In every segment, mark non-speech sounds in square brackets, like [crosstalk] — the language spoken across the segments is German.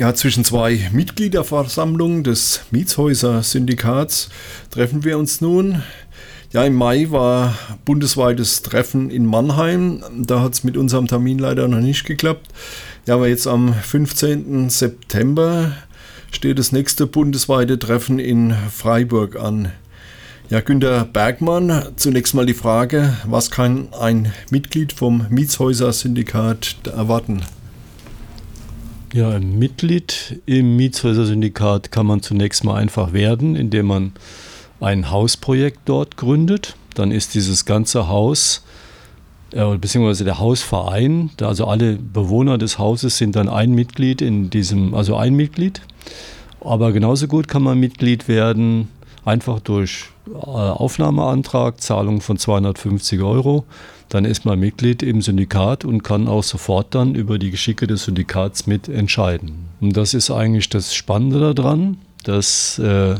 Ja, zwischen zwei Mitgliederversammlungen des Mietshäuser-Syndikats treffen wir uns nun. Ja, im Mai war bundesweites Treffen in Mannheim. Da hat es mit unserem Termin leider noch nicht geklappt. Ja, aber jetzt am 15. September steht das nächste bundesweite Treffen in Freiburg an. Ja, Günter Bergmann, zunächst mal die Frage, was kann ein Mitglied vom Mietshäuser-Syndikat erwarten? Ja, ein Mitglied im Mietshäuser-Syndikat kann man zunächst mal einfach werden, indem man ein Hausprojekt dort gründet. Dann ist dieses ganze Haus, äh, beziehungsweise der Hausverein, also alle Bewohner des Hauses sind dann ein Mitglied in diesem, also ein Mitglied. Aber genauso gut kann man Mitglied werden, einfach durch äh, Aufnahmeantrag, Zahlung von 250 Euro dann ist man Mitglied im Syndikat und kann auch sofort dann über die Geschicke des Syndikats mitentscheiden. Und das ist eigentlich das Spannende daran, dass äh,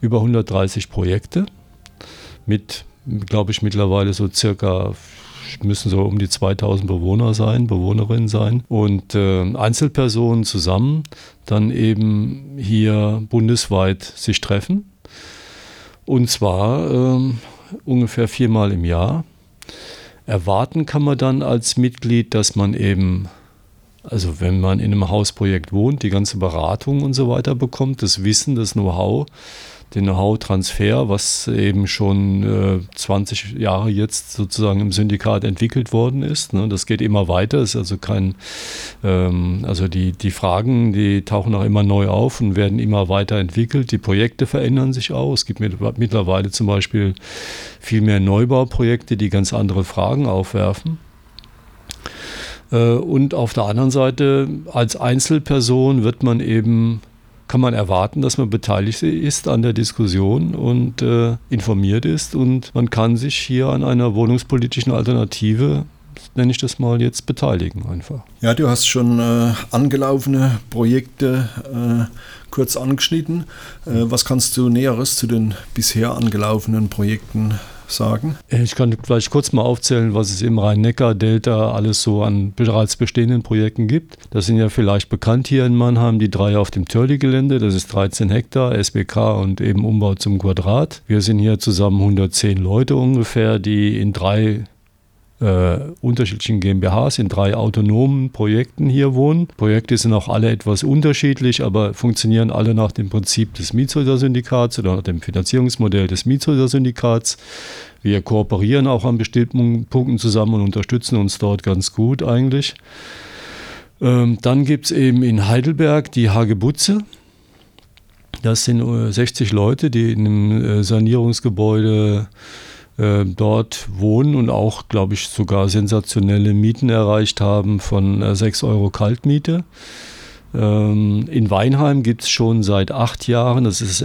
über 130 Projekte mit, glaube ich, mittlerweile so circa müssen so um die 2000 Bewohner sein, Bewohnerinnen sein und äh, Einzelpersonen zusammen dann eben hier bundesweit sich treffen. Und zwar äh, ungefähr viermal im Jahr. Erwarten kann man dann als Mitglied, dass man eben, also wenn man in einem Hausprojekt wohnt, die ganze Beratung und so weiter bekommt, das Wissen, das Know-how, den Know-how-Transfer, was eben schon äh, 20 Jahre jetzt sozusagen im Syndikat entwickelt worden ist. Ne? Das geht immer weiter, ist also kein, ähm, also die, die Fragen, die tauchen auch immer neu auf und werden immer weiterentwickelt. Die Projekte verändern sich auch. Es gibt mittlerweile zum Beispiel viel mehr Neubauprojekte, die ganz andere Fragen aufwerfen. Äh, und auf der anderen Seite, als Einzelperson wird man eben kann man erwarten, dass man beteiligt ist an der Diskussion und äh, informiert ist und man kann sich hier an einer wohnungspolitischen Alternative nenne ich das mal jetzt, beteiligen einfach. Ja, du hast schon äh, angelaufene Projekte äh, kurz angeschnitten. Äh, was kannst du Näheres zu den bisher angelaufenen Projekten sagen? Ich kann vielleicht kurz mal aufzählen, was es im Rhein-Neckar-Delta alles so an bereits bestehenden Projekten gibt. Das sind ja vielleicht bekannt hier in Mannheim, die drei auf dem Törli-Gelände, das ist 13 Hektar, SBK und eben Umbau zum Quadrat. Wir sind hier zusammen 110 Leute ungefähr, die in drei äh, unterschiedlichen GmbHs in drei autonomen Projekten hier wohnen. Projekte sind auch alle etwas unterschiedlich, aber funktionieren alle nach dem Prinzip des Mietshäuser-Syndikats oder nach dem Finanzierungsmodell des Mietshäuser-Syndikats. Wir kooperieren auch an bestimmten Punkten zusammen und unterstützen uns dort ganz gut eigentlich. Ähm, dann gibt es eben in Heidelberg die Hagebutze. Das sind 60 äh, Leute, die in einem äh, Sanierungsgebäude äh, dort wohnen und auch, glaube ich, sogar sensationelle Mieten erreicht haben von äh, 6 Euro Kaltmiete. Ähm, in Weinheim gibt es schon seit acht Jahren, das ist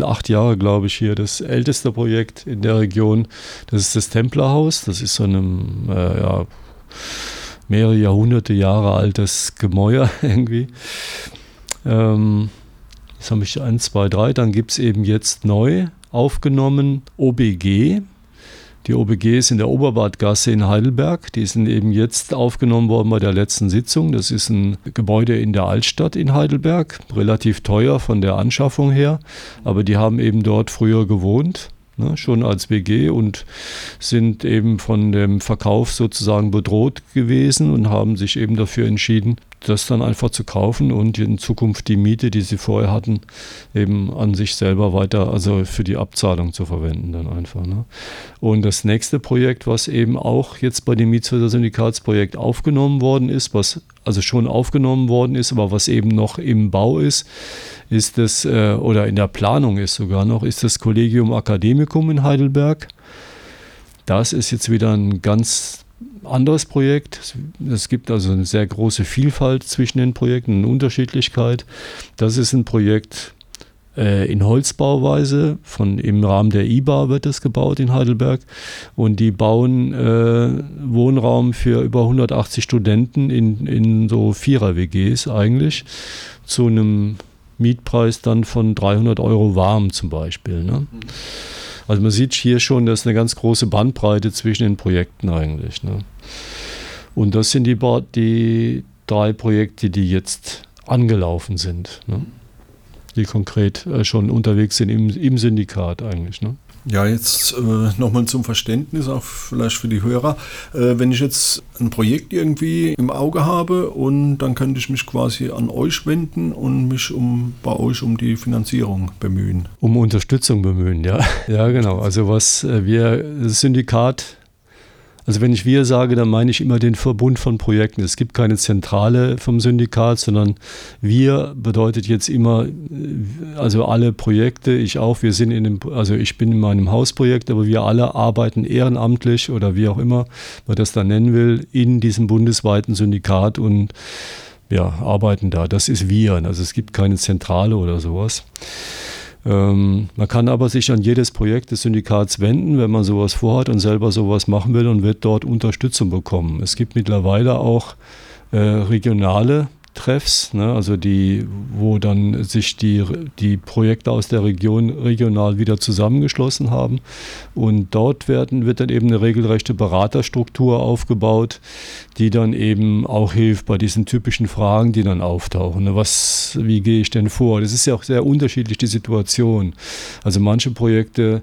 acht Jahre, glaube ich, hier das älteste Projekt in der Region. Das ist das Templerhaus. Das ist so ein äh, ja, mehrere Jahrhunderte Jahre altes Gemäuer [laughs] irgendwie. Ähm, jetzt habe ich eins, zwei, drei. Dann gibt es eben jetzt neu aufgenommen OBG. Die OBG ist in der Oberbadgasse in Heidelberg. Die sind eben jetzt aufgenommen worden bei der letzten Sitzung. Das ist ein Gebäude in der Altstadt in Heidelberg, relativ teuer von der Anschaffung her, aber die haben eben dort früher gewohnt. Ne, schon als WG und sind eben von dem Verkauf sozusagen bedroht gewesen und haben sich eben dafür entschieden, das dann einfach zu kaufen und in Zukunft die Miete, die sie vorher hatten, eben an sich selber weiter, also für die Abzahlung zu verwenden dann einfach. Ne? Und das nächste Projekt, was eben auch jetzt bei dem Mietshäuser-Syndikatsprojekt aufgenommen worden ist, was also schon aufgenommen worden ist, aber was eben noch im Bau ist, ist das, äh, oder in der Planung ist sogar noch, ist das Collegium Academicum in Heidelberg. Das ist jetzt wieder ein ganz anderes Projekt. Es gibt also eine sehr große Vielfalt zwischen den Projekten, eine Unterschiedlichkeit. Das ist ein Projekt äh, in Holzbauweise. Von, Im Rahmen der IBA wird es gebaut in Heidelberg. Und die bauen äh, Wohnraum für über 180 Studenten in, in so Vierer-WGs eigentlich zu einem Mietpreis dann von 300 Euro warm zum Beispiel. Ne? Mhm. Also man sieht hier schon, dass eine ganz große Bandbreite zwischen den Projekten eigentlich. Ne? Und das sind die, die drei Projekte, die jetzt angelaufen sind. Ne? Die konkret äh, schon unterwegs sind im, im Syndikat eigentlich. Ne? Ja, jetzt äh, nochmal zum Verständnis, auch vielleicht für die Hörer. Äh, wenn ich jetzt ein Projekt irgendwie im Auge habe und dann könnte ich mich quasi an euch wenden und mich um bei euch um die Finanzierung bemühen. Um Unterstützung bemühen, ja. [laughs] Ja, genau. Also was äh, wir, das Syndikat also wenn ich wir sage, dann meine ich immer den Verbund von Projekten. Es gibt keine Zentrale vom Syndikat, sondern wir bedeutet jetzt immer, äh, also alle Projekte, ich auch, wir sind in dem, also ich bin in meinem Hausprojekt, aber wir alle arbeiten ehrenamtlich oder wie auch immer man das dann nennen will, in diesem bundesweiten Syndikat und ja, arbeiten da. Das ist wir. Also es gibt keine Zentrale oder sowas. Ähm, man kann aber sich an jedes Projekt des Syndikats wenden, wenn man sowas vorhat und selber sowas machen will und wird dort Unterstützung bekommen. Es gibt mittlerweile auch äh, regionale Treffs, ne, also die, wo dann sich die, die Projekte aus der Region regional wieder zusammengeschlossen haben. Und dort werden, wird dann eben eine regelrechte Beraterstruktur aufgebaut, die dann eben auch hilft bei diesen typischen Fragen, die dann auftauchen. Ne, was, wie gehe ich denn vor? Das ist ja auch sehr unterschiedlich, die Situation. Also manche Projekte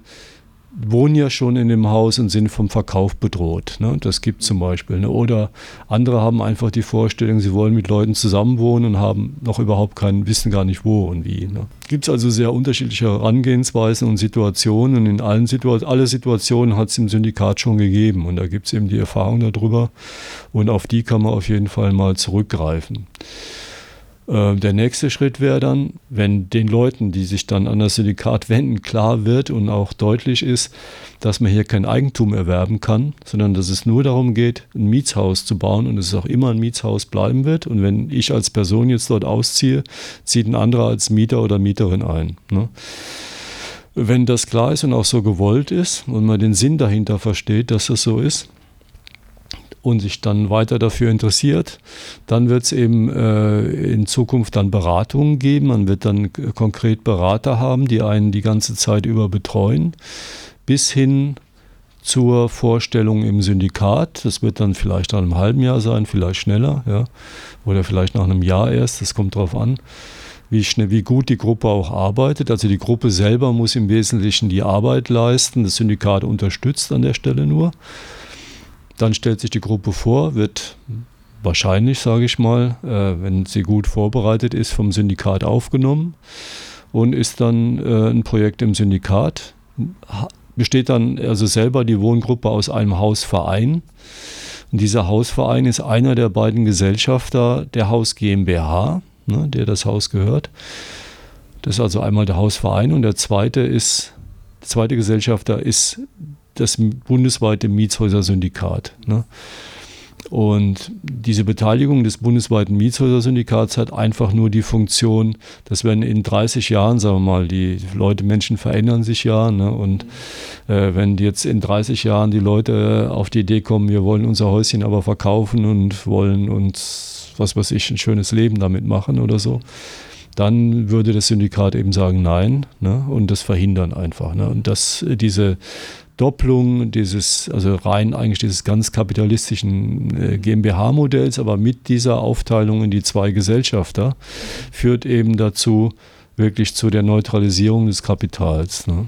wohnen ja schon in dem Haus und sind vom Verkauf bedroht. Ne? Das gibt es zum Beispiel. Ne? Oder andere haben einfach die Vorstellung, sie wollen mit Leuten zusammenwohnen und haben noch überhaupt keinen, wissen gar nicht wo und wie. Ne? Gibt es also sehr unterschiedliche Herangehensweisen und Situationen und in allen Situationen, alle Situationen hat es im Syndikat schon gegeben und da gibt es eben die Erfahrung darüber und auf die kann man auf jeden Fall mal zurückgreifen. Äh, der nächste Schritt wäre dann, wenn den Leuten, die sich dann an das Syndikat wenden, klar wird und auch deutlich ist, dass man hier kein Eigentum erwerben kann, sondern dass es nur darum geht, ein Mietshaus zu bauen und es auch immer ein Mietshaus bleiben wird. Und wenn ich als Person jetzt dort ausziehe, zieht ein anderer als Mieter oder Mieterin ein. Ne? Wenn das klar ist und auch so gewollt ist und man den Sinn dahinter versteht, dass das so ist, und sich dann weiter dafür interessiert, dann wird es eben äh, in Zukunft dann Beratungen geben. Man wird dann konkret Berater haben, die einen die ganze Zeit über betreuen, bis hin zur Vorstellung im Syndikat. Das wird dann vielleicht nach einem halben Jahr sein, vielleicht schneller, ja, oder vielleicht nach einem Jahr erst. Das kommt darauf an wie, schnell, wie gut die Gruppe auch arbeitet. Also die Gruppe selber muss im Wesentlichen die Arbeit leisten. Das Syndikat unterstützt an der Stelle nur. Dann stellt sich die Gruppe vor, wird wahrscheinlich, sage ich mal, äh, wenn sie gut vorbereitet ist, vom Syndikat aufgenommen und ist dann äh, ein Projekt im Syndikat. Besteht dann also selber die Wohngruppe aus einem Hausverein. Und dieser Hausverein ist einer der beiden Gesellschafter der Haus GmbH, ne, der das Haus gehört. Das ist also einmal der Hausverein und der zweite ist, der zweite Gesellschafter ist das bundesweite Mietshäuser-Syndikat. Ne? Und diese Beteiligung des bundesweiten Mietshäuser-Syndikats hat einfach nur die Funktion, dass wenn in 30 Jahren, sagen wir mal, die Leute, Menschen verändern sich ja, ne? und äh, wenn jetzt in 30 Jahren die Leute auf die Idee kommen, wir wollen unser Häuschen aber verkaufen und wollen uns, was weiß ich, ein schönes Leben damit machen oder so, dann würde das Syndikat eben sagen Nein ne? und das verhindern einfach. Ne? Und dass diese Doppelung dieses, also rein eigentlich dieses ganz kapitalistischen äh, GmbH-Modells, aber mit dieser Aufteilung in die zwei Gesellschafter, führt eben dazu, wirklich zu der Neutralisierung des Kapitals. Ne?